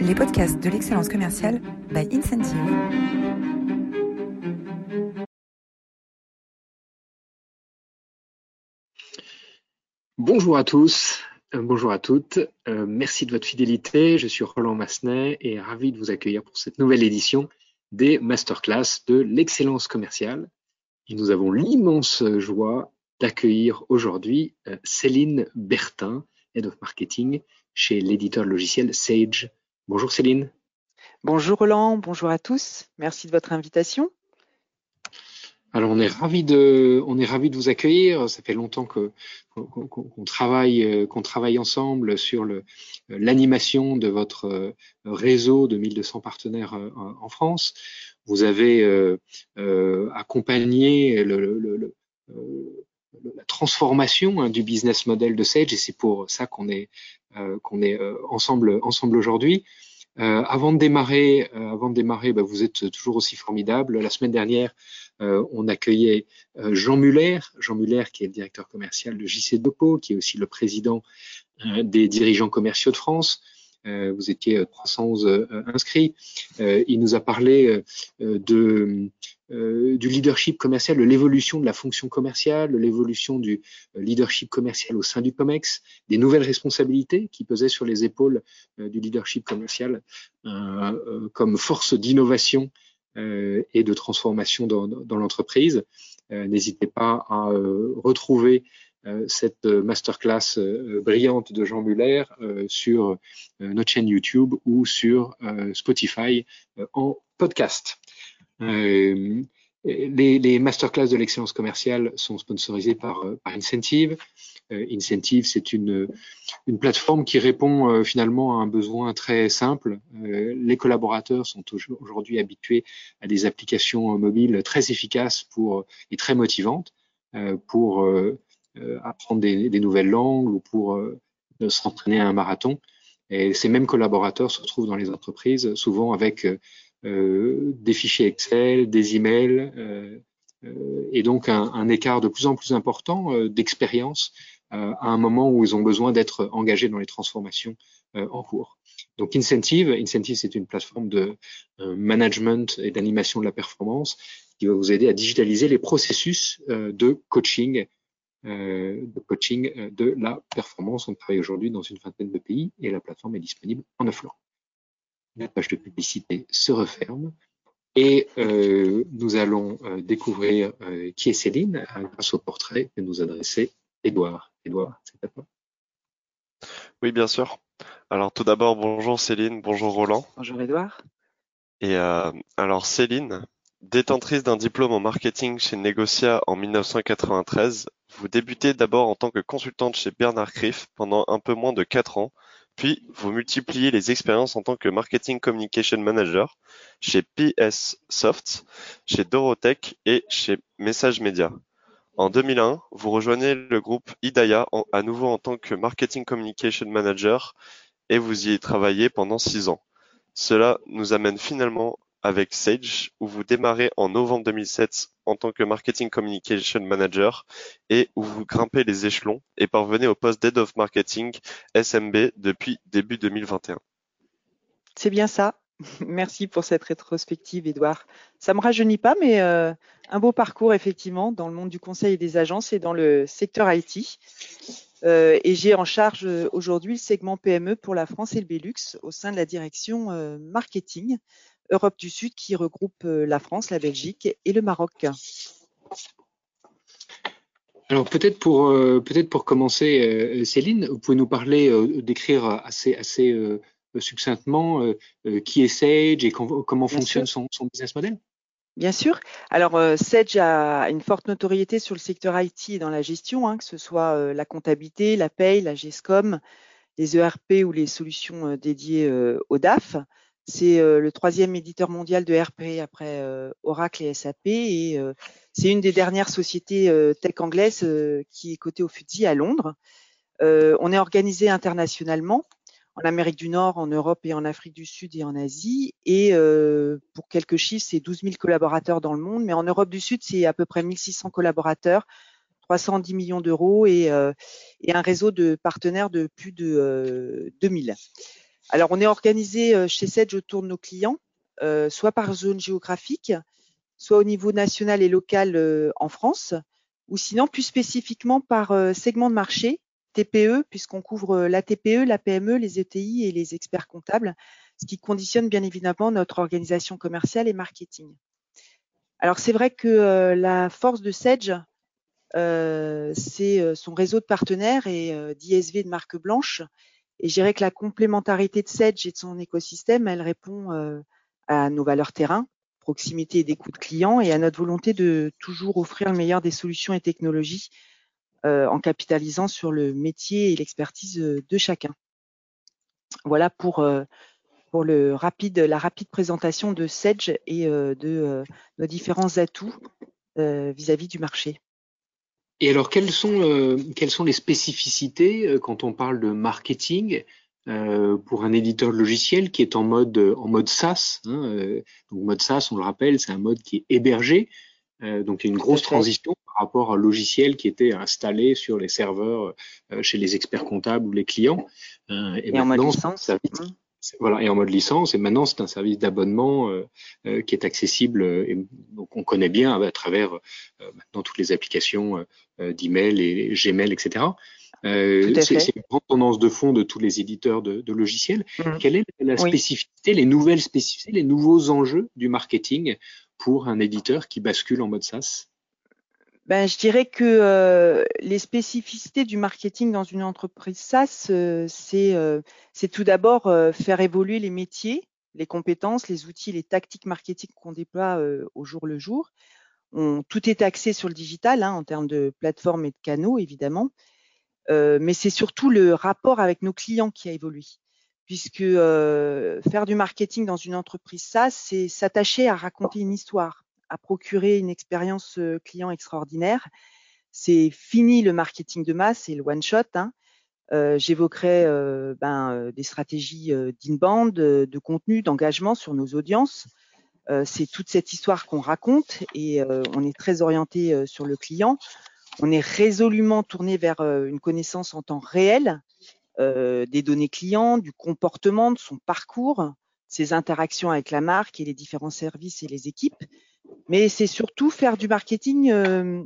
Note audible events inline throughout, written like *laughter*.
les podcasts de l'excellence commerciale by Incentive. Bonjour à tous, euh, bonjour à toutes, euh, merci de votre fidélité. Je suis Roland Massenet et ravi de vous accueillir pour cette nouvelle édition des masterclass de l'excellence commerciale. Et nous avons l'immense joie d'accueillir aujourd'hui euh, Céline Bertin, Head of Marketing chez l'éditeur logiciel Sage. Bonjour Céline. Bonjour Roland, bonjour à tous. Merci de votre invitation. Alors on est ravi de, on est ravi de vous accueillir. Ça fait longtemps que qu'on travaille, euh, qu'on travaille ensemble sur le l'animation de votre euh, réseau de 1200 partenaires en France. Vous avez euh, accompagné le, le, le, la transformation hein, du business model de Sage et c'est pour ça qu'on est euh, qu'on est euh, ensemble aujourd'hui. Euh, avant de démarrer, avant de démarrer, bah, vous êtes toujours aussi formidable. La semaine dernière, on accueillait Jean Muller, Jean Muller qui est le directeur commercial de JC Depo, qui est aussi le président des dirigeants commerciaux de France. Vous étiez 311 inscrits. il nous a parlé euh, du leadership commercial, de l'évolution de la fonction commerciale, de l'évolution du euh, leadership commercial au sein du COMEX, des nouvelles responsabilités qui pesaient sur les épaules euh, du leadership commercial comme force d'innovation et de transformation dans l'entreprise. N'hésitez pas à retrouver cette masterclass brillante de Jean Muller sur notre chaîne YouTube ou sur Spotify en podcast. Euh, les, les, masterclass de l'excellence commerciale sont sponsorisés par, euh, par Incentive. Euh, Incentive, c'est une, une, plateforme qui répond finalement à un besoin très simple. les collaborateurs sont aujourd'hui habitués à des applications mobiles très efficaces pour, et très motivantes pour apprendre des, des, nouvelles langues ou pour s'entraîner à un marathon. Et ces mêmes collaborateurs se retrouvent dans les entreprises souvent avec euh, des fichiers Excel, des emails, euh, euh, et donc un, un, écart de plus en plus important d'expérience à un moment où ils ont besoin d'être engagés dans les transformations en cours. Donc Incentive, Incentive c'est une plateforme de management et d'animation de la performance qui va vous aider à digitaliser les processus de coaching, de coaching de la performance. On travaille aujourd'hui dans une vingtaine de pays et la plateforme est disponible en neuf langues la page de publicité se referme et euh, nous allons euh, découvrir euh, qui est Céline grâce au portrait que nous adressait Edouard. Edouard, c'est à toi. Oui, bien sûr. Alors tout d'abord, bonjour Céline, bonjour Roland. Bonjour Edouard. Et alors Céline, détentrice d'un diplôme en marketing chez Negocia en 1993, vous débutez d'abord en tant que consultante chez Bernard Criff pendant un peu moins de quatre ans puis, vous multipliez les expériences en tant que Marketing Communication Manager chez PS Soft, chez Dorotech et chez Message Media. En 2001, vous rejoignez le groupe Idaya à nouveau en tant que Marketing Communication Manager et vous y travaillez pendant six ans. Cela nous amène finalement avec Sage, où vous démarrez en novembre 2007 en tant que Marketing Communication Manager et où vous grimpez les échelons et parvenez au poste d'Head of Marketing SMB depuis début 2021. C'est bien ça. *laughs* Merci pour cette rétrospective, Edouard. Ça me rajeunit pas, mais euh, un beau parcours effectivement dans le monde du conseil et des agences et dans le secteur IT. Euh, et j'ai en charge euh, aujourd'hui le segment PME pour la France et le Belux au sein de la direction marketing. Europe du Sud qui regroupe euh, la France, la Belgique et le Maroc. Alors peut-être pour euh, peut-être pour commencer, euh, Céline, vous pouvez nous parler, décrire assez assez succinctement qui est Sage et comment fonctionne son, business model? Bien sûr. Alors Sage a une forte notoriété sur le secteur IT et dans la gestion, hein, que ce soit la comptabilité, la paye, la GESCOM, les ERP ou les solutions dédiées au DAF. C'est euh, le troisième éditeur mondial de RP après euh, Oracle et SAP et euh, c'est une des dernières sociétés tech anglaises qui est cotée au FTSE à Londres. on est organisé internationalement en Amérique du Nord, en Europe et en Afrique du Sud et en Asie. Et pour quelques chiffres, c'est 12 000 collaborateurs dans le monde, mais en Europe du Sud, c'est à peu près 1600 collaborateurs, 310 millions d'euros et, et, un réseau de partenaires de plus de 2000. Alors, on est organisé chez Sedge autour de nos clients, soit par zone géographique, soit au niveau national et local en France, ou sinon plus spécifiquement par segment de marché, TPE, puisqu'on couvre la TPE, la PME, les ETI et les experts comptables, ce qui conditionne bien évidemment notre organisation commerciale et marketing. Alors c'est vrai que la force de Sedge, c'est son réseau de partenaires et d'ISV de marque blanche. Et je dirais que la complémentarité de Sedge et de son écosystème, elle répond à nos valeurs terrain, proximité et d'écoute client et à notre volonté de toujours offrir le meilleur des solutions et technologies en capitalisant sur le métier et l'expertise de chacun. Voilà pour pour le rapide, la rapide présentation de Sedge et de nos différents atouts vis-à-vis -vis du marché. Et alors, quelles sont, euh, quelles sont les spécificités euh, quand on parle de marketing euh, pour un éditeur de logiciel qui est en mode, en mode SaaS hein, euh, Donc, mode SaaS, on le rappelle, c'est un mode qui est hébergé. Euh, donc, il y a une grosse transition par rapport à un logiciel qui était installé sur les serveurs chez les experts comptables ou les clients. et, et en mode licence. Voilà, et en mode licence. Et maintenant, c'est un service d'abonnement euh, euh, qui est accessible euh, et donc on connaît bien à travers maintenant toutes les applications d'email et Gmail, etc. c'est une grande tendance de fond de tous les éditeurs de, de logiciels. Mmh. Quelle est la spécificité, les nouvelles spécificités, les nouveaux enjeux du marketing pour un éditeur qui bascule en mode SaaS? Ben, je dirais que euh, les spécificités du marketing dans une entreprise SaaS, euh, euh, c'est tout d'abord faire évoluer les métiers, les compétences, les outils, les tactiques marketing qu'on déploie au jour le jour. On, tout est axé sur le digital hein, en termes de plateforme et de canaux, évidemment. mais c'est surtout le rapport avec nos clients qui a évolué. Puisque faire du marketing dans une entreprise SaaS, c'est s'attacher à raconter une histoire, à procurer une expérience client extraordinaire. C'est fini le marketing de masse et le one shot. Hein. J'évoquerai ben, des stratégies d'inbound, de, de contenu, d'engagement sur nos audiences. C'est toute cette histoire qu'on raconte et on est très orienté sur le client. On est résolument tourné vers une connaissance en temps réel des données clients, du comportement, de son parcours, ses interactions avec la marque et les différents services et les équipes. Mais c'est surtout faire du marketing. Euh,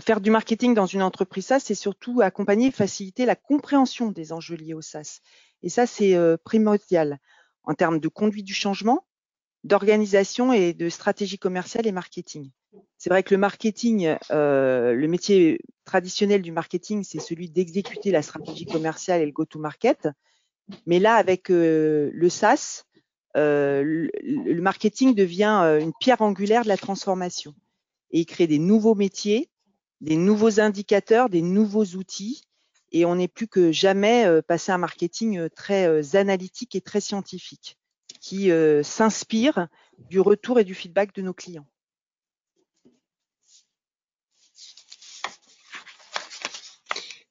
faire du marketing dans une entreprise SaaS, c'est surtout accompagner, faciliter la compréhension des enjeux liés au SaaS. Et ça, c'est euh, primordial en termes de conduite du changement, d'organisation et de stratégie commerciale et marketing. C'est vrai que le marketing, euh, le métier traditionnel du marketing, c'est celui d'exécuter la stratégie commerciale et le go-to-market. Mais là, avec le SaaS, euh, le, marketing devient euh, une pierre angulaire de la transformation et il crée des nouveaux métiers, des nouveaux indicateurs, des nouveaux outils. Et on n'est plus que jamais euh, passé à un marketing très analytique et très scientifique, qui s'inspire du retour et du feedback de nos clients.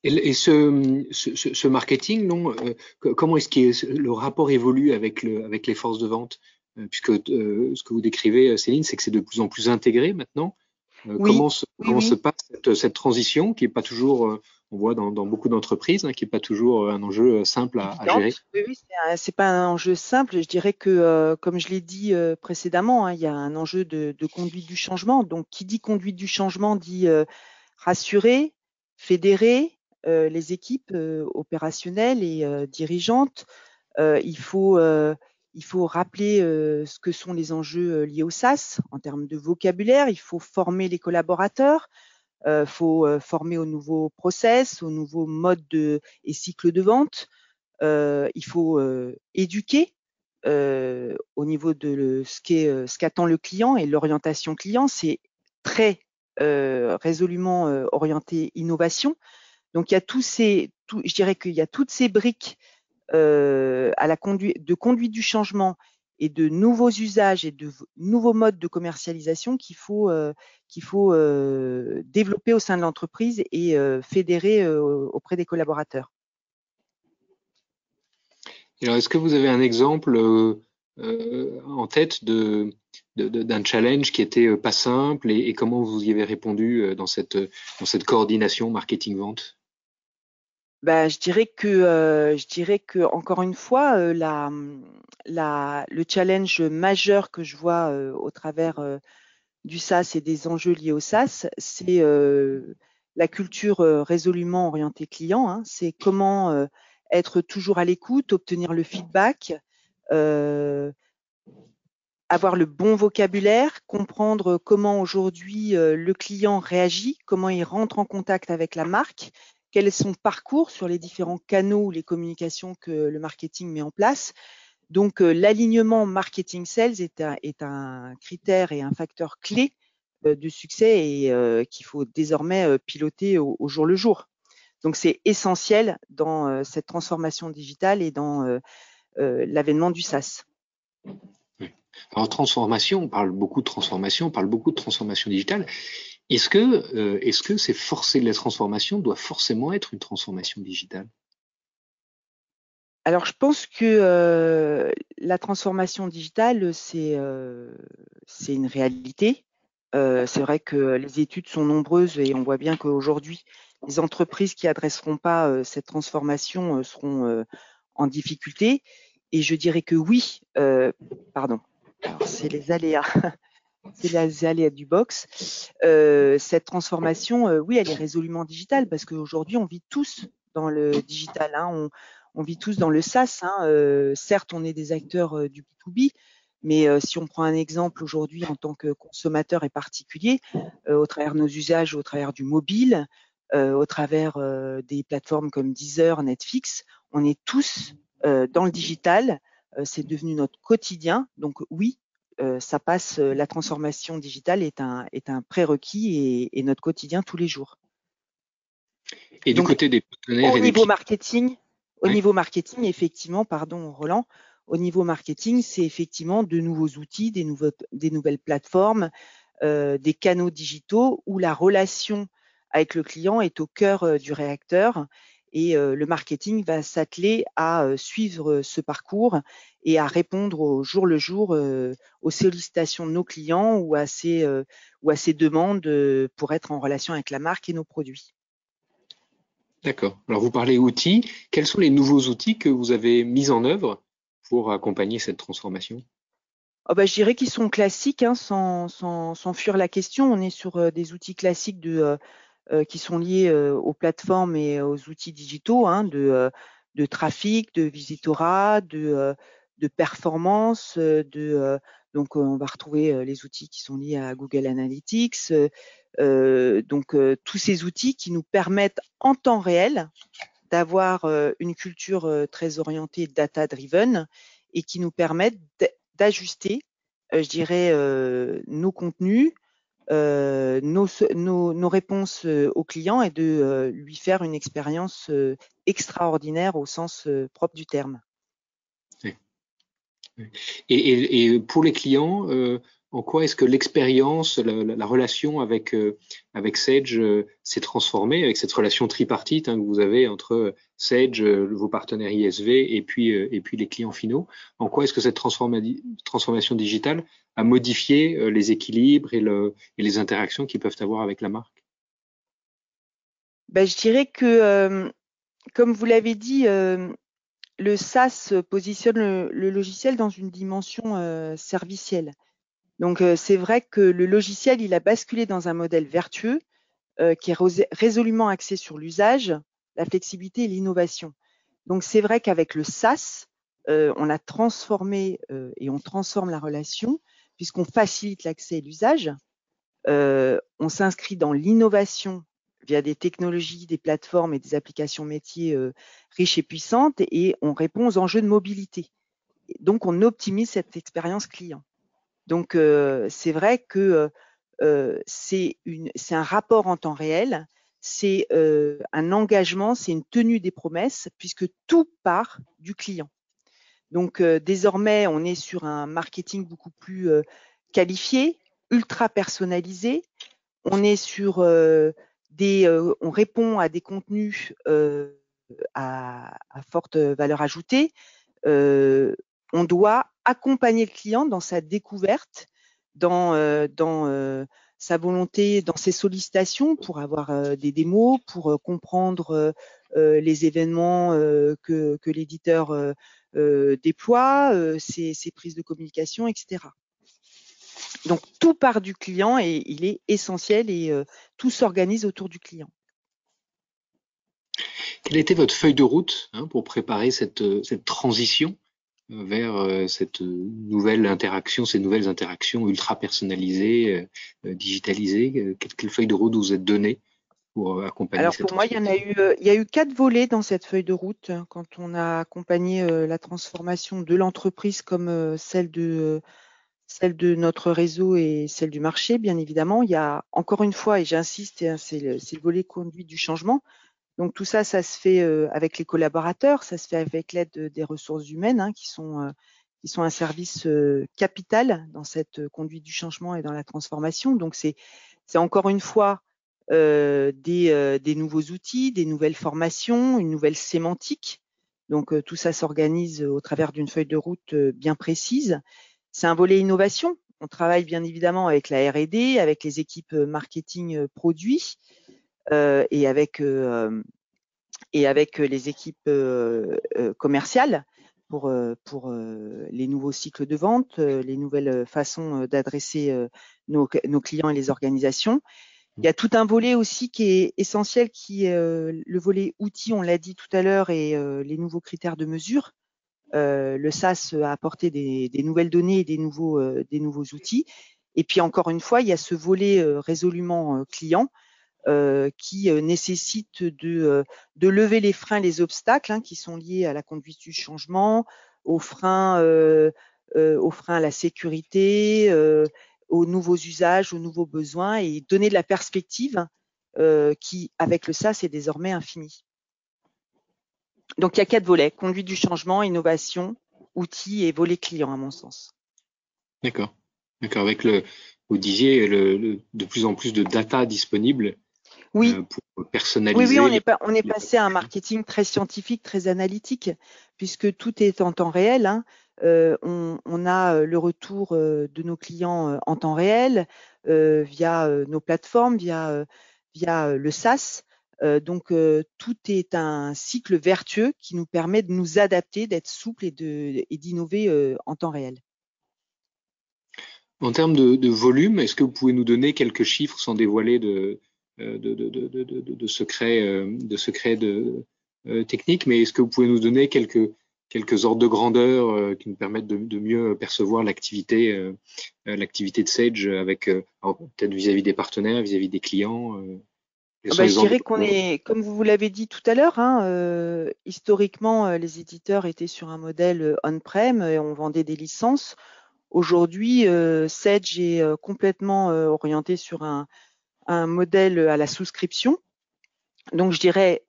Et, ce, ce, ce, marketing, non, euh, comment est-ce que le rapport évolue avec, le, avec les forces de vente? Euh, Puisque euh, ce que vous décrivez, Céline, c'est que c'est de plus en plus intégré maintenant. comment se, comment se passe cette, cette, transition qui est pas toujours, on voit dans, dans beaucoup d'entreprises, hein, qui est pas toujours un enjeu simple à, à gérer? Oui, c'est pas un enjeu simple. Je dirais que, comme je l'ai dit précédemment, hein, il y a un enjeu de, de, conduite du changement. Donc, qui dit conduite du changement dit rassurer, fédérer, euh, les équipes euh, opérationnelles et euh, dirigeantes. il faut il faut rappeler ce que sont les enjeux liés au SaaS en termes de vocabulaire. Il faut former les collaborateurs. Il faut former aux nouveaux process, aux nouveaux modes de, et cycles de vente. il faut éduquer au niveau de ce qu'attend le client et l'orientation client. C'est très résolument orienté innovation. Donc il y a tous ces, je dirais qu'il y a toutes ces briques euh, de conduite du changement et de nouveaux usages et de nouveaux modes de commercialisation qu'il faut euh, qu'il faut euh, développer au sein de l'entreprise et fédérer auprès des collaborateurs. Alors, est-ce que vous avez un exemple en tête de d'un challenge qui était pas simple et, et, comment vous y avez répondu dans cette dans cette coordination marketing vente bah, je dirais que euh, je dirais que encore une fois euh, la, la, le challenge majeur que je vois euh, au travers du SaaS et des enjeux liés au SaaS, c'est la culture résolument orientée client. Hein. c'est comment être toujours à l'écoute, obtenir le feedback, avoir le bon vocabulaire, comprendre comment aujourd'hui le client réagit, comment il rentre en contact avec la marque quel est son parcours sur les différents canaux ou les communications que le marketing met en place. Donc, euh, l'alignement marketing-sales est un, critère et un facteur clé euh, de succès et euh, qu'il faut désormais piloter au, jour le jour. Donc, c'est essentiel dans cette transformation digitale et dans l'avènement du SaaS. Alors, transformation, on parle beaucoup de transformation, on parle beaucoup de transformation digitale. Est-ce que, euh, est-ce que c'est la transformation doit forcément être une transformation digitale? Alors, je pense que euh, la transformation digitale, c'est euh, une réalité. c'est vrai que les études sont nombreuses et on voit bien qu'aujourd'hui, les entreprises qui adresseront pas cette transformation seront en difficulté. Et je dirais que oui, pardon, c'est les aléas c'est les aléas du box. Euh, cette transformation, euh, oui, elle est résolument digitale parce qu'aujourd'hui, on vit tous dans le digital. Hein, on, vit tous dans le SaaS. Hein, euh, certes, on est des acteurs du B2B, mais si on prend un exemple aujourd'hui en tant que consommateur et particulier, au travers de nos usages, au travers du mobile, au travers des plateformes comme Deezer, Netflix, on est tous dans le digital. c'est devenu notre quotidien. Donc oui, euh, ça passe, euh, la transformation digitale est un, est un prérequis et, notre quotidien tous les jours. Et du côté des partenaires au niveau marketing, au niveau marketing, effectivement, pardon, Roland, au niveau marketing, c'est effectivement de nouveaux outils, des, nouveaux, des nouvelles plateformes, euh, des canaux digitaux où la relation avec le client est au cœur du réacteur et le marketing va s'atteler à suivre ce parcours et à répondre au jour le jour aux sollicitations de nos clients ou à ces, ou à ces demandes pour être en relation avec la marque et nos produits. D'accord. Alors vous parlez outils. Quels sont les nouveaux outils que vous avez mis en œuvre pour accompagner cette transformation? Oh bah, Je dirais qu'ils sont classiques, hein, sans, sans, sans, fuir la question. On est sur des outils classiques de euh, qui sont liés euh, aux plateformes et aux outils digitaux hein, de, euh, de trafic, de visitorat, de, de performance, de donc on va retrouver les outils qui sont liés à Google Analytics, donc tous ces outils qui nous permettent en temps réel d'avoir une culture très orientée data driven et qui nous permettent d'ajuster, je dirais, nos contenus, euh, nos, nos, réponses euh, au client et de euh, lui faire une expérience extraordinaire au sens propre du terme. Et, pour les clients, en quoi est-ce que l'expérience, la, la, relation avec, avec Sage s'est transformée, avec cette relation tripartite hein, que vous avez entre Sage, vos partenaires ISV et puis, les clients finaux? En quoi est-ce que cette transformation digitale à modifier euh, les équilibres et, le, et, les interactions qu'ils peuvent avoir avec la marque? Ben, Je dirais que, euh, comme vous l'avez dit, euh, le SaaS positionne le, logiciel dans une dimension servicielle. Donc c'est vrai que le logiciel, il a basculé dans un modèle vertueux qui est résolument axé sur l'usage, la flexibilité et l'innovation. Donc c'est vrai qu'avec le SaaS, on a transformé et on transforme la relation puisqu'on facilite l'accès et l'usage. Euh, on s'inscrit dans l'innovation via des technologies, des plateformes et des applications métiers euh, riches et puissantes et on répond aux enjeux de mobilité. Donc, on optimise cette expérience client. Donc, euh, c'est vrai que c'est un rapport en temps réel, c'est un engagement, c'est une tenue des promesses puisque tout part du client. Donc euh, désormais, on est sur un marketing beaucoup plus euh, qualifié, ultra personnalisé. On est sur euh, des, on répond à des contenus à, forte valeur ajoutée. On doit accompagner le client dans sa découverte, dans, dans sa volonté dans ses sollicitations pour avoir des démos, pour comprendre les événements que, l'éditeur déploie, ses, ses, prises de communication, etc. Donc tout part du client et il est essentiel et tout s'organise autour du client. Quelle était votre feuille de route hein, pour préparer cette, transition? euh, vers euh, cette nouvelle interaction, ces nouvelles interactions ultra personnalisées, euh, digitalisées quelle, feuille de route vous êtes donnée pour accompagner Alors pour moi, il y en a eu, il y a eu quatre volets dans cette feuille de route hein, quand on a accompagné la transformation de l'entreprise comme celle de celle de notre réseau et celle du marché, bien évidemment. Il y a encore une fois, et j'insiste, hein, c'est le, le, volet conduit du changement. Donc tout ça, ça se fait avec les collaborateurs, ça se fait avec l'aide des ressources humaines hein, qui sont qui sont un service capital dans cette conduite du changement et dans la transformation. Donc c'est c'est encore une fois euh, des, des, nouveaux outils, des nouvelles formations, une nouvelle sémantique. Donc tout ça s'organise au travers d'une feuille de route bien précise. C'est un volet innovation. On travaille bien évidemment avec la R&D, avec les équipes marketing produits, euh, et avec euh, et avec les équipes euh, commerciales pour pour les nouveaux cycles de vente, les nouvelles façons d'adresser nos, nos clients et les organisations. Il y a tout un volet aussi qui est essentiel, qui est le volet outils, on l'a dit tout à l'heure, et les nouveaux critères de mesure. le SaaS a apporté des, des, nouvelles données et des nouveaux, des nouveaux outils. Et puis encore une fois, il y a ce volet résolument client euh, qui euh, nécessite de, euh, de, lever les freins, les obstacles hein, qui sont liés à la conduite du changement, aux freins, aux freins à la sécurité, aux nouveaux usages, aux nouveaux besoins et donner de la perspective qui, avec le SaaS, est désormais infini. Donc il y a quatre volets conduite du changement, innovation, outils et volet client, à mon sens. D'accord. D'accord. Avec le, vous disiez, le, de plus en plus de data disponible, oui. Euh, pour personnaliser. Oui, oui, on est, pas, on est passé à un marketing très scientifique, très analytique, puisque tout est en temps réel. Hein. Euh, on, on, a euh, le retour de nos clients en temps réel euh, via nos plateformes, via, via le SaaS. donc tout est un cycle vertueux qui nous permet de nous adapter, d'être souple et d'innover en temps réel. En termes de, de volume, est-ce que vous pouvez nous donner quelques chiffres sans dévoiler de, de, de, de, de, secrets, de secrets de, euh, techniques, mais est-ce que vous pouvez nous donner quelques, quelques ordres de grandeur euh, qui nous permettent de, mieux percevoir l'activité, l'activité de Sage avec peut-être vis-à-vis des partenaires, vis-à-vis des clients ah bah, je dirais qu'on est, comme vous l'avez dit tout à l'heure, hein, historiquement, les éditeurs étaient sur un modèle on-prem et on vendait des licences. Aujourd'hui, Sage est complètement orienté sur un, un modèle à la souscription. Donc, je dirais,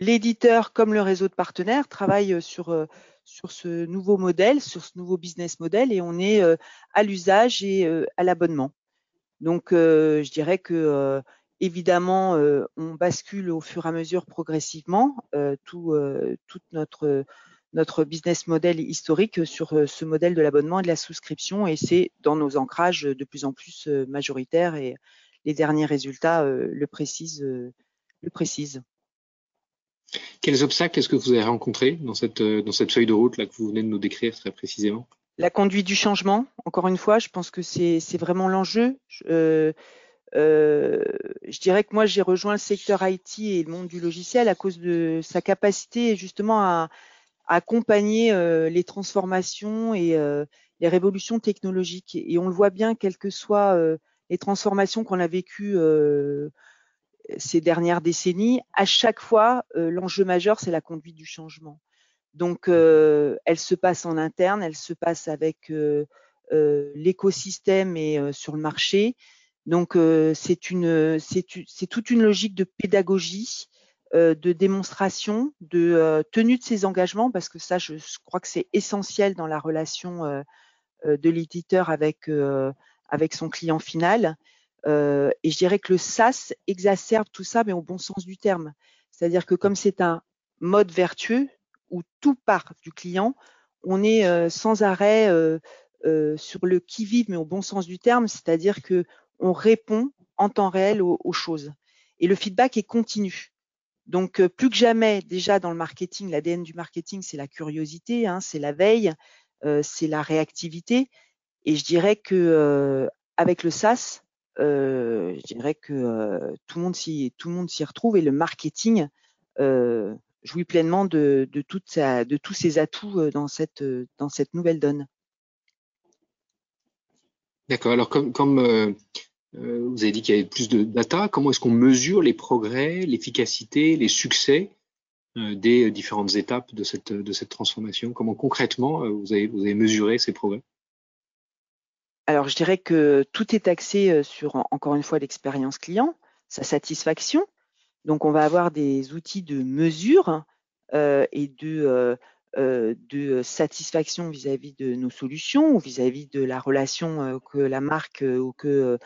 l'éditeur comme le réseau de partenaires travaillent sur, euh, sur ce nouveau modèle, sur ce nouveau business model et on est euh, à l'usage et euh, à l'abonnement. Donc, je dirais que évidemment, on bascule au fur et à mesure progressivement tout, toute notre notre business model historique sur ce modèle de l'abonnement et de la souscription et c'est dans nos ancrages de plus en plus majoritaires et, les derniers résultats euh, le précisent. Euh, le précisent. Quels obstacles est-ce que vous avez rencontrés dans cette, euh, dans cette feuille de route là que vous venez de nous décrire très précisément? La conduite du changement, encore une fois, je pense que c'est vraiment l'enjeu. Euh, euh, je dirais que moi j'ai rejoint le secteur IT et le monde du logiciel à cause de sa capacité justement à, à accompagner euh, les transformations et les révolutions technologiques. Et on le voit bien, quel que soit les transformations qu'on a vécues euh, ces dernières décennies, à chaque fois, euh, l'enjeu majeur, c'est la conduite du changement. Donc, euh, elle se passe en interne, elle se passe avec l'écosystème et sur le marché. Donc, c'est une, c'est toute une logique de pédagogie, de démonstration, de tenue de ses engagements, parce que ça, je, crois que c'est essentiel dans la relation de l'éditeur avec avec son client final. Euh, et je dirais que le SaaS exacerbe tout ça, mais au bon sens du terme. C'est-à-dire que comme c'est un mode vertueux où tout part du client, on est euh, sans arrêt euh, sur le qui vive, mais au bon sens du terme. C'est-à-dire que on répond en temps réel aux, choses. Et le feedback est continu. Donc plus que jamais, déjà dans le marketing, l'ADN du marketing, c'est la curiosité, hein, c'est la veille, c'est la réactivité. Et je dirais que avec le SaaS, je dirais que tout le monde s'y retrouve et le marketing jouit pleinement de, tous ses atouts dans cette, nouvelle donne. D'accord. Alors, comme, vous avez dit qu'il y avait plus de data, comment est-ce qu'on mesure les progrès, l'efficacité, les succès des différentes étapes de cette, transformation? Comment concrètement vous, vous avez mesuré ces progrès? Alors, je dirais que tout est axé sur, encore une fois, l'expérience client, sa satisfaction, donc, on va avoir des outils de mesure euh, et de, euh, de satisfaction vis-à-vis de nos solutions ou vis-à-vis de la relation euh, que la marque ou que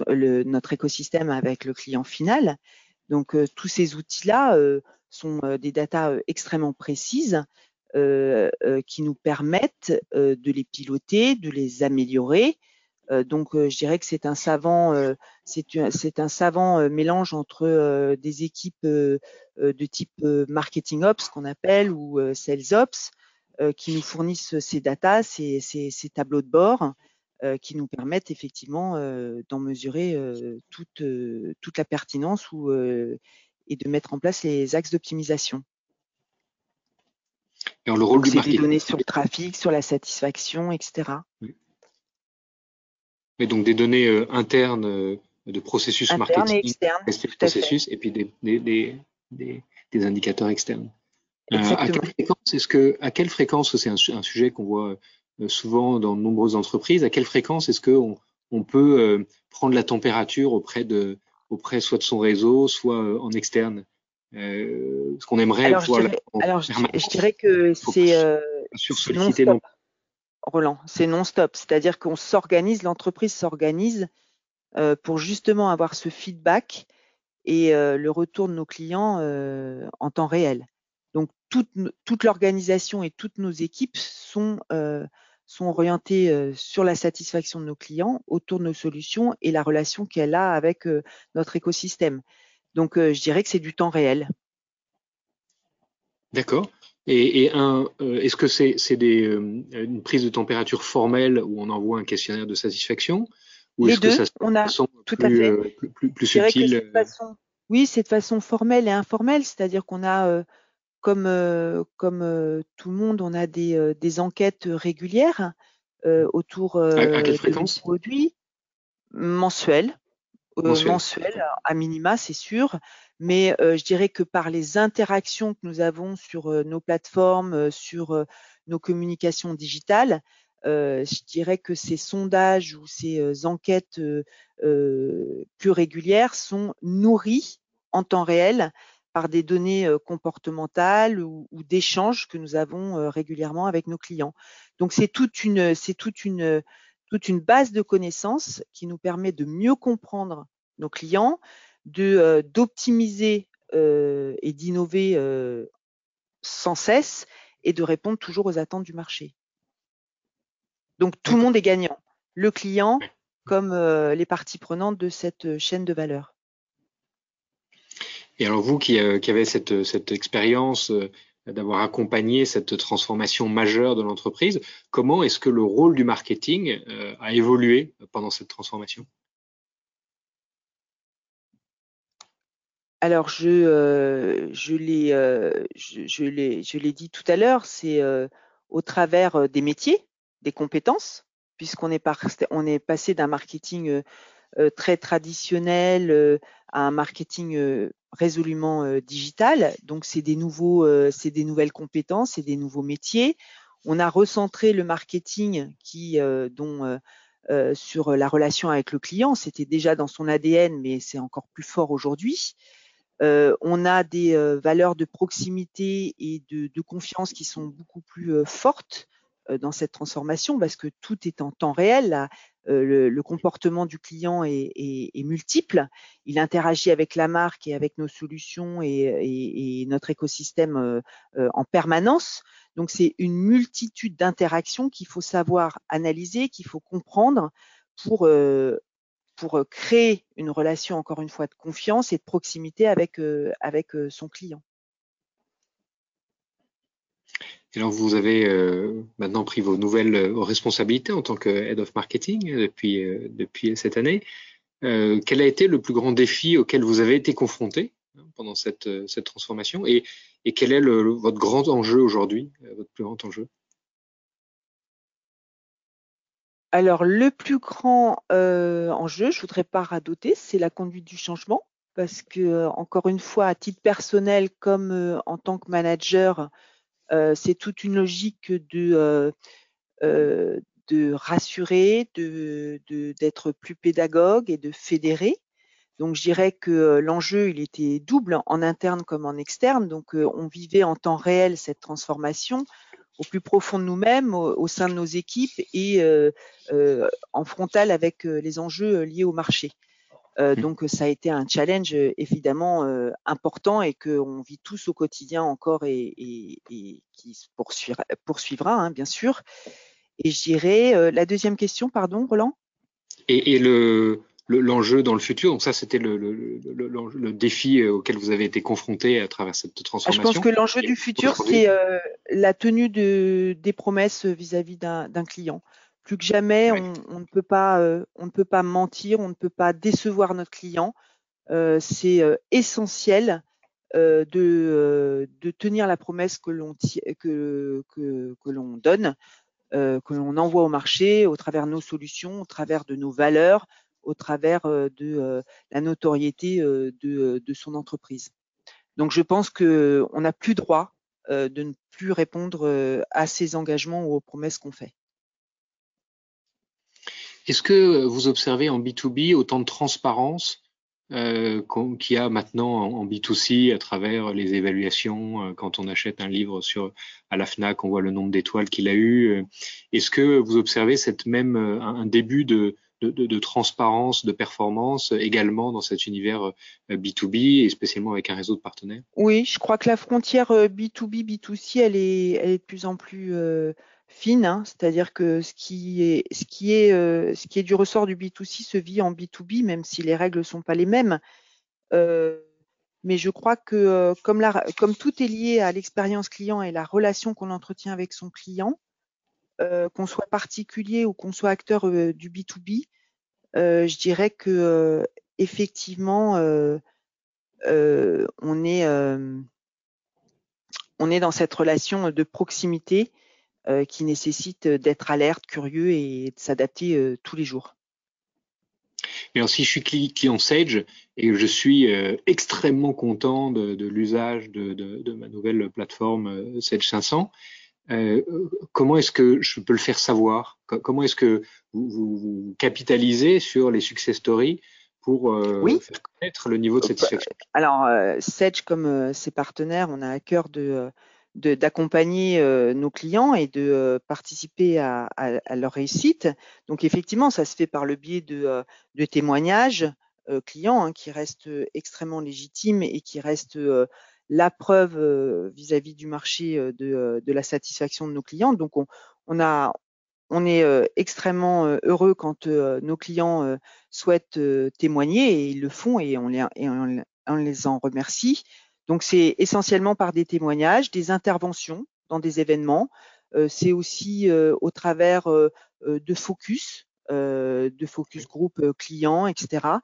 notre écosystème avec le client final. Donc, tous ces outils-là sont des datas extrêmement précises qui nous permettent de les piloter, de les améliorer euh, donc, euh, je dirais que c'est un savant, euh, mélange entre des équipes de type marketing ops qu'on appelle ou sales ops qui nous fournissent ces datas, ces, tableaux de bord qui nous permettent effectivement d'en mesurer toute, la pertinence et de mettre en place les axes d'optimisation. Et le rôle Donc, du des données sur le trafic, sur la satisfaction, etc. Mais donc des données euh, internes euh, de processus marketing, et externes, processus, et puis des, des, des, des indicateurs externes. Euh, à quelle fréquence est-ce que, à quelle fréquence, c'est un, un, sujet qu'on voit souvent dans de nombreuses entreprises, à quelle fréquence est-ce qu'on on peut prendre la température auprès de, auprès soit de son réseau, soit en externe? Euh, Ce qu'on aimerait alors, je dirais, alors je, je, dirais que c'est euh, solliciter non Roland, c'est non-stop. C'est-à-dire qu'on s'organise, l'entreprise s'organise euh, pour justement avoir ce feedback et euh, le retour de nos clients euh, en temps réel. Donc toute, toute l'organisation et toutes nos équipes sont, sont orientées sur la satisfaction de nos clients, autour de nos solutions et la relation qu'elle a avec notre écosystème. Donc je dirais que c'est du temps réel. D'accord. Et, euh, est-ce que c'est euh, une prise de température formelle où on envoie un questionnaire de satisfaction? Ou est-ce que ça on a tout plus, à fait. Euh, plus, plus, subtil Oui, c'est de façon formelle et informelle, c'est-à-dire qu'on a, comme, comme tout le monde, on a des, des enquêtes régulières autour à, à quelle fréquence? produits mensuelles, mensuelles à minima, c'est sûr mais je dirais que par les interactions que nous avons sur nos plateformes, sur nos communications digitales, je dirais que ces sondages ou ces enquêtes plus régulières sont nourris en temps réel par des données comportementales ou, ou d'échanges que nous avons régulièrement avec nos clients. Donc c'est toute une, c'est toute une, toute une base de connaissances qui nous permet de mieux comprendre nos clients, de d'optimiser et d'innover sans cesse et de répondre toujours aux attentes du marché. Donc tout le monde est gagnant, le client comme les parties prenantes de cette chaîne de valeur. Et alors vous qui, avez cette, cette expérience d'avoir accompagné cette transformation majeure de l'entreprise, comment est-ce que le rôle du marketing a évolué pendant cette transformation? Alors je, euh, euh, je, l'ai, dit tout à l'heure, c'est euh, au travers des métiers, des compétences, puisqu'on est passé d'un marketing très traditionnel à un marketing résolument digital. Donc c'est des nouveaux, c'est des nouvelles compétences, c'est des nouveaux métiers. On a recentré le marketing qui, dont sur la relation avec le client. C'était déjà dans son ADN, mais c'est encore plus fort aujourd'hui. Euh, on a des euh, valeurs de proximité et de, confiance qui sont beaucoup plus euh, fortes dans cette transformation parce que tout est en temps réel. le, comportement du client est, multiple. Il interagit avec la marque et avec nos solutions et, notre écosystème en permanence. Donc c'est une multitude d'interactions qu'il faut savoir analyser, qu'il faut comprendre pour pour créer une relation, encore une fois, de confiance et de proximité avec, avec son client. Alors, vous avez maintenant pris vos nouvelles responsabilités en tant que Head of Marketing depuis, depuis cette année. quel a été le plus grand défi auquel vous avez été confronté hein, pendant cette, transformation? Et, et quel est votre grand enjeu aujourd'hui, votre plus grand enjeu? Alors, le plus grand euh, enjeu, je voudrais pas radoter, c'est la conduite du changement, parce que euh, encore une fois, à titre personnel comme euh, en tant que manager, c'est toute une logique de de rassurer, de d'être plus pédagogue et de fédérer. Donc, je dirais que l'enjeu, il était double en interne comme en externe. Donc, on vivait en temps réel cette transformation au plus profond de nous-mêmes, au, sein de nos équipes et euh, euh, en frontal avec euh, les enjeux liés au marché. Mmh. donc ça a été un challenge évidemment important et qu'on vit tous au quotidien encore et, qui se poursuivra, poursuivra hein, bien sûr. Et je dirais la deuxième question, pardon, Roland? et le, l'enjeu dans le futur? Donc ça, c'était le, le, le, défi euh, auquel vous avez été confronté à travers cette transformation. Ah, je pense que l'enjeu du futur, c'est euh, la tenue de, des promesses vis-à-vis d'un client. Plus que jamais, on, on, ne peut pas, euh, on ne peut pas mentir, on ne peut pas décevoir notre client. c'est essentiel de, de tenir la promesse que l'on que, que, que l'on donne, que l'on envoie au marché au travers de nos solutions, au travers de nos valeurs, au travers de la notoriété de, son entreprise. Donc je pense qu'on n'a plus droit de ne plus répondre à ces engagements ou aux promesses qu'on fait. Est-ce que vous observez en B2B autant de transparence euh, qu'il y a maintenant en, B2C à travers les évaluations quand on achète un livre sur à la Fnac, on voit le nombre d'étoiles qu'il a eu. Est-ce que vous observez cette même un début de, de, de, transparence, de performance également dans cet univers B2B euh, et spécialement avec un réseau de partenaires? Oui, je crois que la frontière B2B, euh, B2C, elle est, elle est de plus en plus euh, fine. Hein. C'est-à-dire que euh, ce qui est du ressort du B2C se vit en B2B, même si les règles sont pas les mêmes. Euh, mais je crois que comme, la, comme tout est lié à l'expérience client et la relation qu'on entretient avec son client, euh, qu'on soit particulier ou qu'on soit acteur euh, du B2B, euh, je dirais que effectivement, on est dans cette relation de proximité qui nécessite d'être alerte, curieux et de s'adapter tous les jours. Et alors, si je suis client Sage et que je suis extrêmement content de, l'usage de, de, ma nouvelle plateforme Sage 500, euh, comment est-ce que je peux le faire savoir? Comment est-ce que vous, vous, capitalisez sur les success stories pour euh, faire connaître le niveau de satisfaction? Alors, euh, Sedge, comme euh, ses partenaires, on a à cœur de d'accompagner nos clients et de participer à, leur réussite. Donc effectivement, ça se fait par le biais de, de témoignages clients hein, qui restent extrêmement légitimes et qui restent la preuve euh, vis-à-vis du marché euh, euh, de, la satisfaction de nos clients. Donc on, est extrêmement heureux quand nos clients souhaitent témoigner et ils le font et on, les en remercie. Donc c'est essentiellement par des témoignages, des interventions dans des événements. c'est aussi au travers de focus, de focus groupe clients, etc.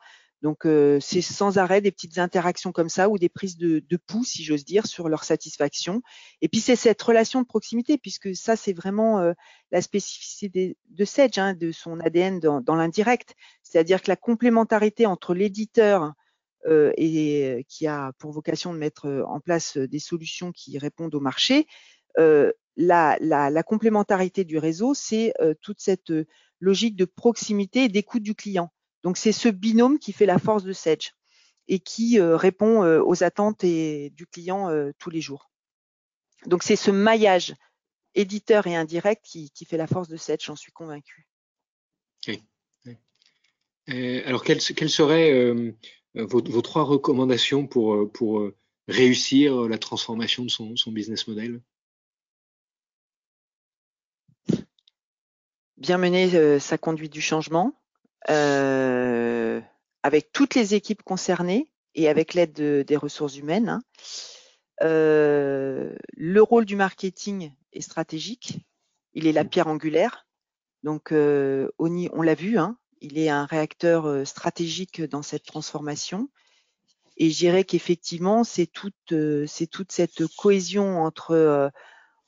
Donc euh, c'est sans arrêt des petites interactions comme ça ou des prises de, de pouls, si j'ose dire, sur leur satisfaction. Et puis c'est cette relation de proximité, puisque ça c'est vraiment euh, la spécificité de Sedge, hein, de son ADN dans, dans l'indirect. C'est-à-dire que la complémentarité entre l'éditeur euh, et qui a pour vocation de mettre en place des solutions qui répondent au marché, la, complémentarité du réseau, c'est toute cette logique de proximité et d'écoute du client. Donc c'est ce binôme qui fait la force de Sedge et qui euh, répond euh, aux attentes du client euh, tous les jours. Donc c'est ce maillage éditeur et indirect qui, fait la force de Sedge, j'en suis convaincu. alors quelles, seraient vos, trois recommandations pour, pour réussir la transformation de son, son business model? Bien mener sa conduite du changement, euh, avec toutes les équipes concernées et avec l'aide des ressources humaines. Hein. Euh, le rôle du marketing est stratégique, il est la pierre angulaire. Donc, euh, on l'a vu, hein, il est un réacteur euh, stratégique dans cette transformation. Et je dirais qu'effectivement, c'est toute, c'est toute cette cohésion entre,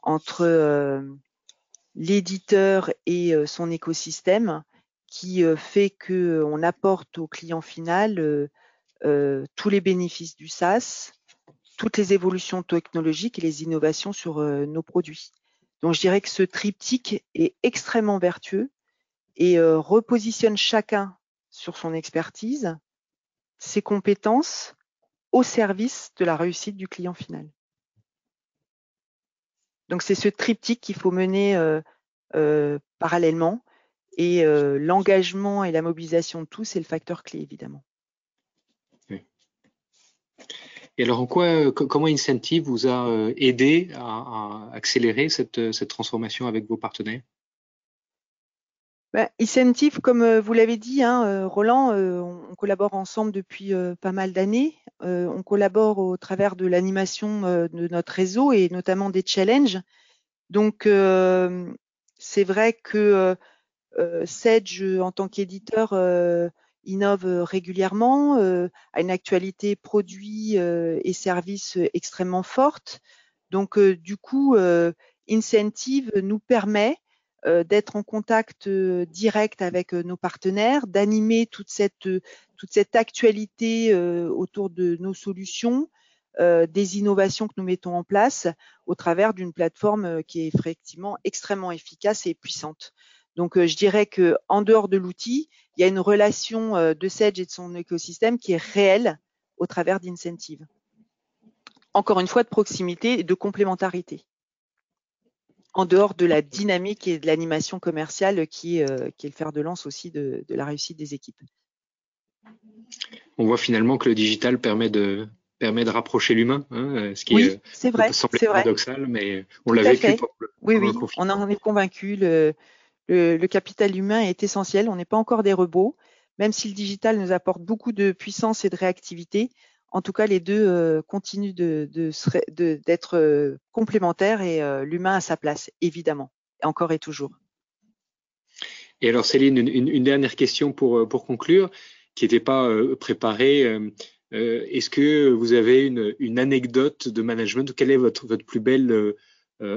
entre l'éditeur et son écosystème qui fait qu'on apporte au client final tous les bénéfices du SaaS, toutes les évolutions technologiques et les innovations sur nos produits. Donc je dirais que ce triptyque est extrêmement vertueux et repositionne chacun sur son expertise, ses compétences au service de la réussite du client final. Donc c'est ce triptyque qu'il faut mener parallèlement et l'engagement et la mobilisation de tous, c'est le facteur clé évidemment. Et alors, en quoi, comment Incentive vous a aidé à, accélérer cette, transformation avec vos partenaires? Ben, Incentive, comme vous l'avez dit, hein, Roland, on collabore ensemble depuis pas mal d'années. on collabore au travers de l'animation de notre réseau et notamment des challenges. Donc, c'est vrai que Sedge, en tant qu'éditeur, innove régulièrement, a une actualité produits et services extrêmement forte. Donc, du coup, Incentive nous permet d'être en contact direct avec nos partenaires, d'animer toute cette, toute cette actualité autour de nos solutions, des innovations que nous mettons en place au travers d'une plateforme qui est effectivement extrêmement efficace et puissante. Donc, je dirais que en dehors de l'outil, il y a une relation de Sedge et de son écosystème qui est réelle au travers d'Incentive. Encore une fois, de proximité et de complémentarité en dehors de la dynamique et de l'animation commerciale qui, est le fer de lance aussi de, la réussite des équipes. On voit finalement que le digital permet de, permet de rapprocher l'humain, hein, ce qui oui, est, vrai, semble paradoxal, mais on l'a vécu. oui, oui, on en est convaincu. Le, le, capital humain est essentiel. On n'est pas encore des robots, même si le digital nous apporte beaucoup de puissance et de réactivité en tout cas, les deux euh, continuent d'être euh, complémentaires et euh, l'humain a sa place, évidemment, encore et toujours. Et alors, Céline, une, dernière question pour, conclure, qui n'était pas préparée. Est-ce que vous avez une, anecdote de management Quelle est votre, plus belle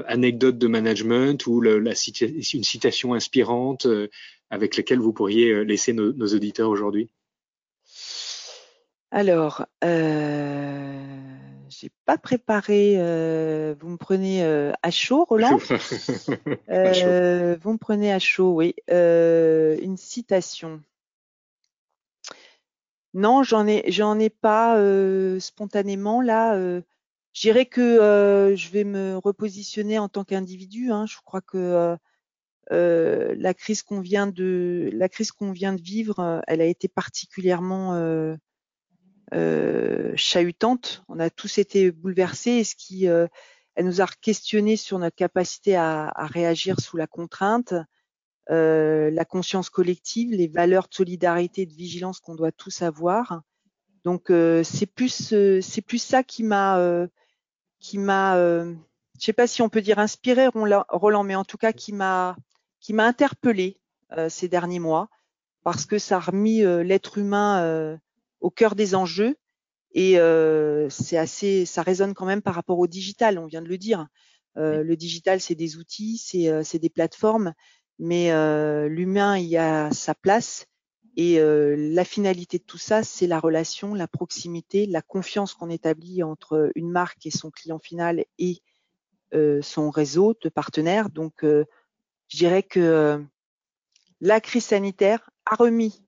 anecdote de management ou une citation inspirante avec laquelle vous pourriez laisser nos auditeurs aujourd'hui? Alors, euh, j'ai pas préparé. Euh, vous me prenez euh, à chaud, Roland? *laughs* Euh, Vous me prenez à chaud, oui. une citation. Non, j'en ai, j'en ai pas spontanément là. je dirais que je vais me repositionner en tant qu'individu. Hein. Je crois que la crise qu'on vient de, la crise qu'on vient de vivre, elle a été particulièrement euh, chahutante. On a tous été bouleversés et ce qui euh, elle nous a questionné sur notre capacité à, à réagir sous la contrainte, euh, la conscience collective, les valeurs de solidarité et de vigilance qu'on doit tous avoir. Donc euh, c'est plus euh, c'est plus ça qui m'a qui m'a je sais pas si on peut dire inspiré Roland, mais en tout cas qui m'a qui m'a interpellé ces derniers mois parce que ça a remis l'être humain au cœur des enjeux. Et euh, c'est assez, ça résonne quand même par rapport au digital. On vient de le dire. Euh, le digital, c'est des outils, c'est euh, des plateformes, mais l'humain y a sa place. Et la finalité de tout ça, c'est la relation, la proximité, la confiance qu'on établit entre une marque et son client final et son réseau de partenaires. Donc, je dirais que la crise sanitaire a remis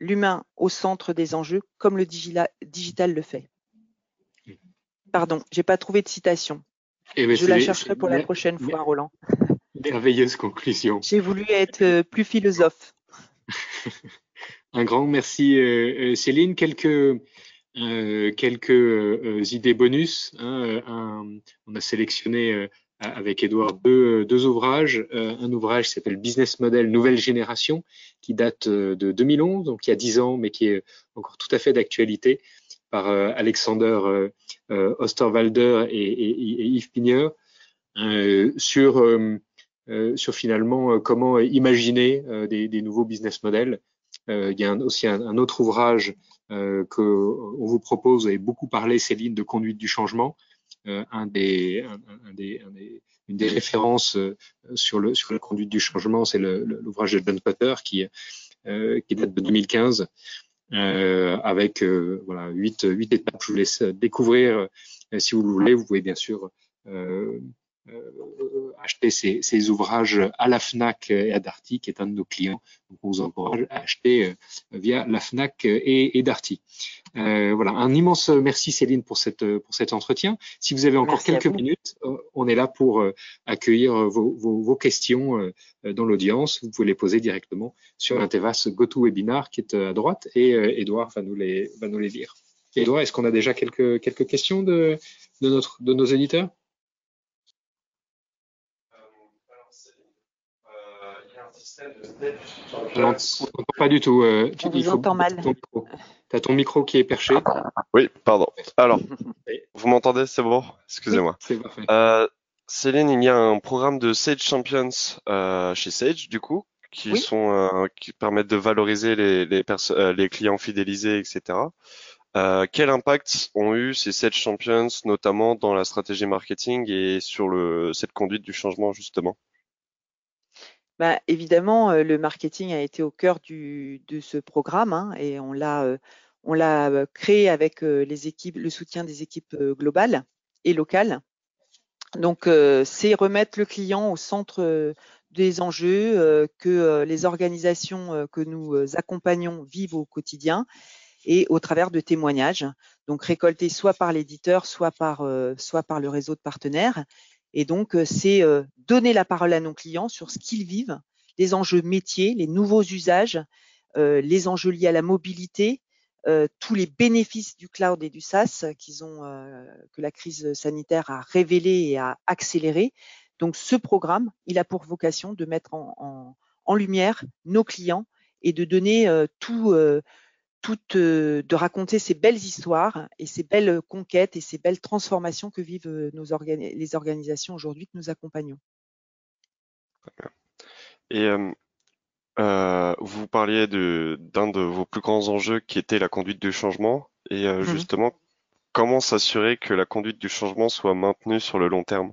l'humain au centre des enjeux, comme le digital le fait. Pardon, j'ai pas trouvé de citation. Eh ben, je la chercherai pour la prochaine fois, Roland. Merveilleuse conclusion. J'ai voulu être euh, plus philosophe. *laughs* Un grand merci, euh, euh, Céline. Quelques quelques idées bonus. Hein, on a sélectionné avec Edouard deux, ouvrages. un ouvrage qui s'appelle Business Model Nouvelle Génération, qui date de 2011, donc il y a 10 ans, mais qui est encore tout à fait d'actualité, par Alexander Osterwalder et, Yves Pigneur, sur euh, sur finalement euh, comment imaginer euh, des, nouveaux business models. il y a aussi un, autre ouvrage euh, qu'on vous propose, vous avez beaucoup parlé, Céline, de conduite du changement. Un des, un, des, une des références sur, le, sur la conduite du changement, c'est l'ouvrage de John Potter qui, qui date de 2015, euh, avec voilà huit, huit étapes. Je vous laisse découvrir si vous le voulez. Vous pouvez bien sûr euh, acheter ces, ces, ouvrages à la FNAC et à Darty, qui est un de nos clients. Donc, on vous encourage à acheter euh, via la FNAC et, et Darty. Euh, voilà, un immense merci Céline pour, cette, pour cet entretien. Si vous avez encore quelques minutes, euh, on est là pour accueillir vos, vos, vos questions dans l'audience. Vous pouvez les poser directement sur l'interface GoToWebinar qui est à droite et Edouard va nous les, va nous les lire. Edouard, est-ce qu'on a déjà quelques, quelques questions de, de, notre, de nos éditeurs? On pas du tout. Euh, tu, On vous mal. Tu as ton micro qui est perché. Oui, pardon. Alors, vous m'entendez C'est bon? Excusez-moi. Euh, Céline, il y a un programme de Sage Champions euh, chez Sage, du coup, qui sont euh, qui permettent de valoriser les les, euh, les clients fidélisés, etc. Euh, quel impact ont eu ces Sage Champions, notamment dans la stratégie marketing et sur le cette conduite du changement justement? Bah, évidemment, le marketing a été au cœur de ce programme hein, et on l'a créé avec les équipes, le soutien des équipes globales et locales. Donc, c'est remettre le client au centre des enjeux que les organisations que nous accompagnons vivent au quotidien et au travers de témoignages, donc récoltés soit par l'éditeur, soit par le réseau de partenaires et donc, euh, c'est euh, donner la parole à nos clients sur ce qu'ils vivent, les enjeux métiers, les nouveaux usages, euh, les enjeux liés à la mobilité, tous les bénéfices du cloud et du SaaS qu'ils ont, que la crise sanitaire a révélé et a accéléré. Donc, ce programme, il a pour vocation de mettre en, en, lumière nos clients et de donner tout, toutes, euh, de raconter ces belles histoires et ces belles conquêtes et ces belles transformations que vivent euh, nos les organisations aujourd'hui que nous accompagnons. Et euh, vous parliez d'un de, vos plus grands enjeux qui était la conduite du changement. Et mmh justement, comment s'assurer que la conduite du changement soit maintenue sur le long terme?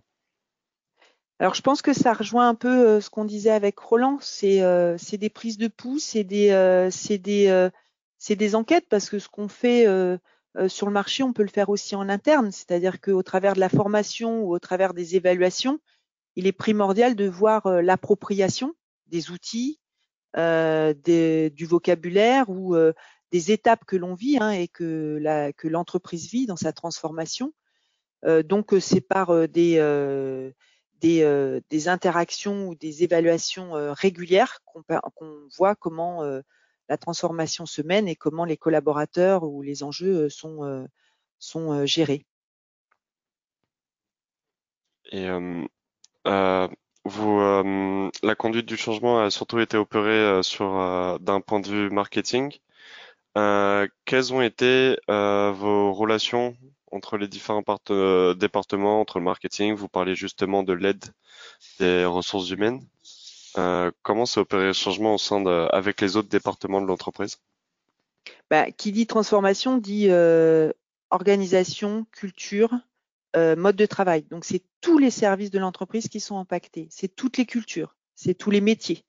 Alors je pense que ça rejoint un peu ce qu'on disait avec Roland, c'est des prises de pouce, c'est des, c'est des, c'est des enquêtes parce que ce qu'on fait euh, euh, sur le marché, on peut le faire aussi en interne, c'est-à-dire qu'au travers de la formation ou au travers des évaluations, il est primordial de voir euh, l'appropriation des outils, du vocabulaire ou des étapes que l'on vit hein, et que, l'entreprise vit dans sa transformation. donc c'est par des, interactions ou des évaluations régulières qu'on voit comment la transformation se mène et comment les collaborateurs ou les enjeux euh, sont, euh, sont euh, gérés. La conduite du changement a surtout été opérée sur d'un point de vue marketing. quelles ont été vos relations entre les différents départements, entre le marketing? Vous parlez justement de l'aide des ressources humaines. Euh, comment s'est opéré le changement au sein de, avec les autres départements de l'entreprise? Bah, Qui dit transformation dit euh, organisation, culture, euh, mode de travail. Donc c'est tous les services de l'entreprise qui sont impactés, c'est toutes les cultures, c'est tous les métiers.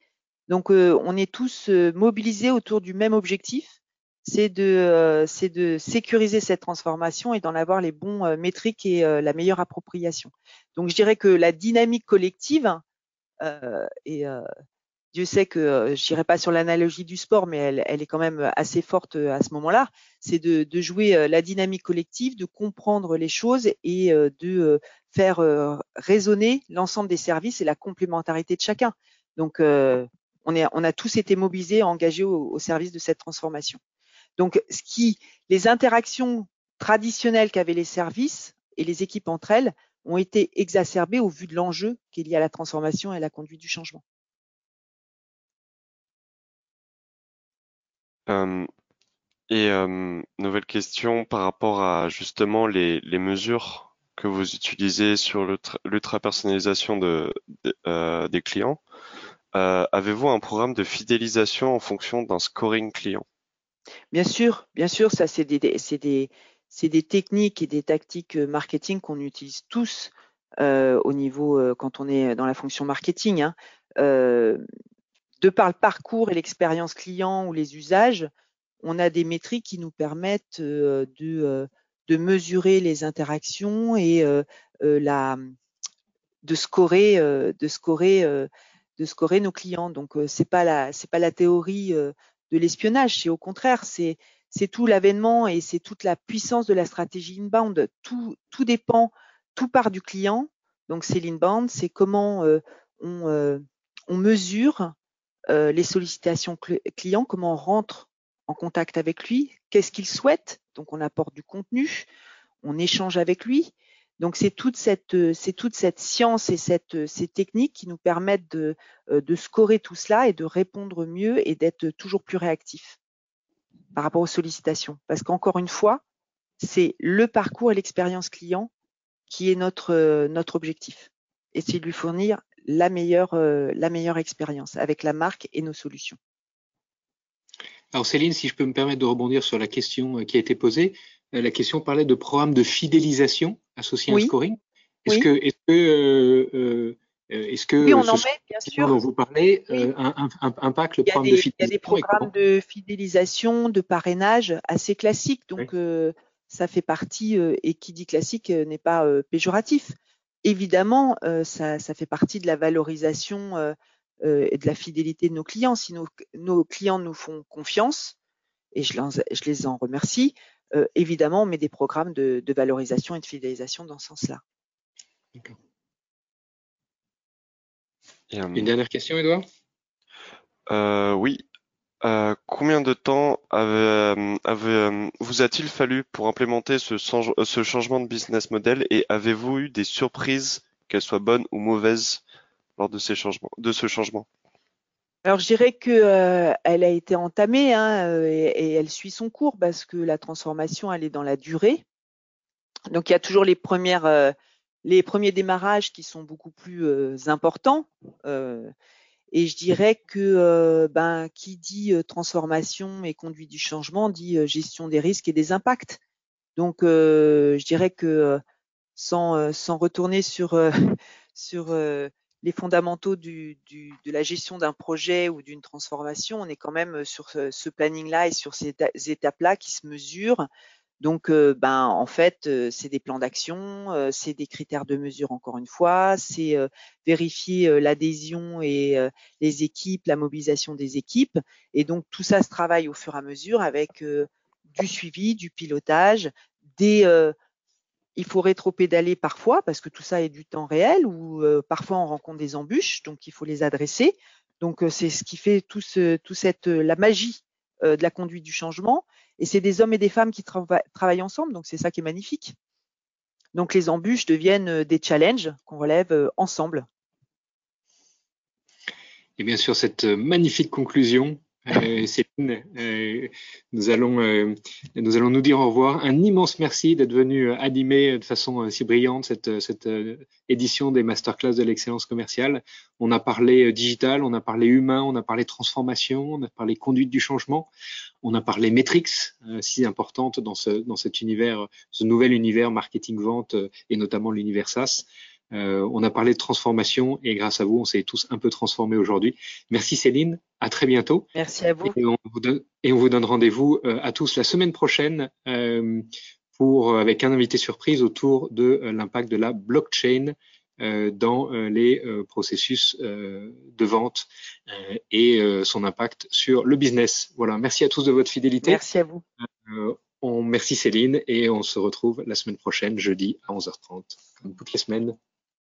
Donc on est tous mobilisés autour du même objectif, c'est de, de sécuriser cette transformation et d'en avoir les bons métriques et la meilleure appropriation. Donc je dirais que la dynamique collective, et euh, Dieu sait que euh, je n'irai pas sur l'analogie du sport, mais elle, elle, est quand même assez forte à ce moment-là. C'est de, de, jouer la dynamique collective, de comprendre les choses et de faire résonner l'ensemble des services et la complémentarité de chacun. Donc, on, est, on a tous été mobilisés, engagés au, au, service de cette transformation. Donc, ce qui, les interactions traditionnelles qu'avaient les services et les équipes entre elles ont été exacerbés au vu de l'enjeu qui est lié à la transformation et à la conduite du changement. Euh, et euh, nouvelle question par rapport à justement les, les mesures que vous utilisez sur l'ultra-personnalisation de, euh, des clients. Euh, avez-vous un programme de fidélisation en fonction d'un scoring client? Bien sûr, bien sûr, ça c'est des, des, des, techniques et des tactiques marketing qu'on utilise tous euh, au niveau quand on est dans la fonction marketing. Hein. de par le parcours et l'expérience client ou les usages, on a des métriques qui nous permettent de, de mesurer les interactions et la, de scorer, de scorer, de scorer nos clients. Donc c'est pas la, c'est pas la théorie de l'espionnage, c'est au contraire, c'est c'est tout l'avènement et c'est toute la puissance de la stratégie inbound. Tout, dépend, tout part du client. Donc c'est l'inbound, c'est comment on, on mesure les sollicitations clients, comment on rentre en contact avec lui, qu'est-ce qu'il souhaite, donc on apporte du contenu, on échange avec lui. Donc c'est toute cette science et ces techniques qui nous permettent de, de scorer tout cela et de répondre mieux et d'être toujours plus réactif par rapport aux sollicitations. Parce qu'encore une fois, c'est le parcours et l'expérience client qui est notre notre objectif. Et c'est de lui fournir la meilleure la meilleure expérience avec la marque et nos solutions. Alors Céline, si je peux me permettre de rebondir sur la question euh, qui a été posée, euh, la question parlait de programme de fidélisation associé à un scoring. Est-ce que, est-ce que, euh, est-ce que oui, on en met, bien sûr. dont vous parlez un, impacte le programme de fidélisation Il y a des programmes de fidélisation, de parrainage assez classiques, donc ça fait partie, et qui dit classique n'est pas péjoratif. Évidemment, ça, ça, fait partie de la valorisation euh, et de la fidélité de nos clients. Si nos, clients nous font confiance, et je, les en remercie, euh, évidemment, on met des programmes de, valorisation et de fidélisation dans ce sens-là. Une dernière question, Edouard euh, Oui. combien de temps vous a-t-il fallu pour implémenter ce, ce, changement de business model et avez-vous eu des surprises, qu'elles soient bonnes ou mauvaises, lors de, ces changements, de ce changement? Alors je dirais que euh, elle a été entamée hein, euh, et, elle suit son cours parce que la transformation elle est dans la durée. Donc il y a toujours les premières euh, les premiers démarrages qui sont beaucoup plus importants. et je dirais que ben qui dit transformation et conduite du changement dit gestion des risques et des impacts. Donc je dirais que sans sans retourner sur *laughs* les fondamentaux de la gestion d'un projet ou d'une transformation, on est quand même sur ce, planning-là et sur ces étapes-là qui se mesurent. Donc, euh, ben, en fait, euh, c'est des plans d'action, euh, c'est des critères de mesure encore une fois, c'est vérifier l'adhésion et les équipes, la mobilisation des équipes. Et donc, tout ça se travaille au fur et à mesure avec du suivi, du pilotage, des il faut rétro-pédaler parfois parce que tout ça est du temps réel ou euh, parfois on rencontre des embûches, donc il faut les adresser. Donc euh, c'est ce qui fait tout, ce, euh, la magie de la conduite du changement. Et c'est des hommes et des femmes qui travaillent ensemble, donc c'est ça qui est magnifique. Donc les embûches deviennent des challenges qu'on relève ensemble. Et bien sûr, cette magnifique conclusion euh, Céline, euh, nous allons euh, nous allons nous dire au revoir. Un immense merci d'être venu animer de façon si brillante cette, édition des masterclass de l'excellence commerciale. On a parlé digital, on a parlé humain, on a parlé transformation, on a parlé conduite du changement, on a parlé métriques, si importante dans ce dans cet univers, ce nouvel univers marketing vente et notamment l'univers SaaS. Euh, on a parlé de transformation et grâce à vous, on s'est tous un peu transformés aujourd'hui. Merci Céline, à très bientôt. Merci à vous. Et on vous donne, rendez-vous euh, à tous la semaine prochaine euh, pour avec un invité surprise autour de l'impact de la blockchain dans les processus de vente et son impact sur le business. Voilà, merci à tous de votre fidélité. Merci à vous. on, merci Céline et on se retrouve la semaine prochaine, jeudi à 11h30, comme toutes les semaines.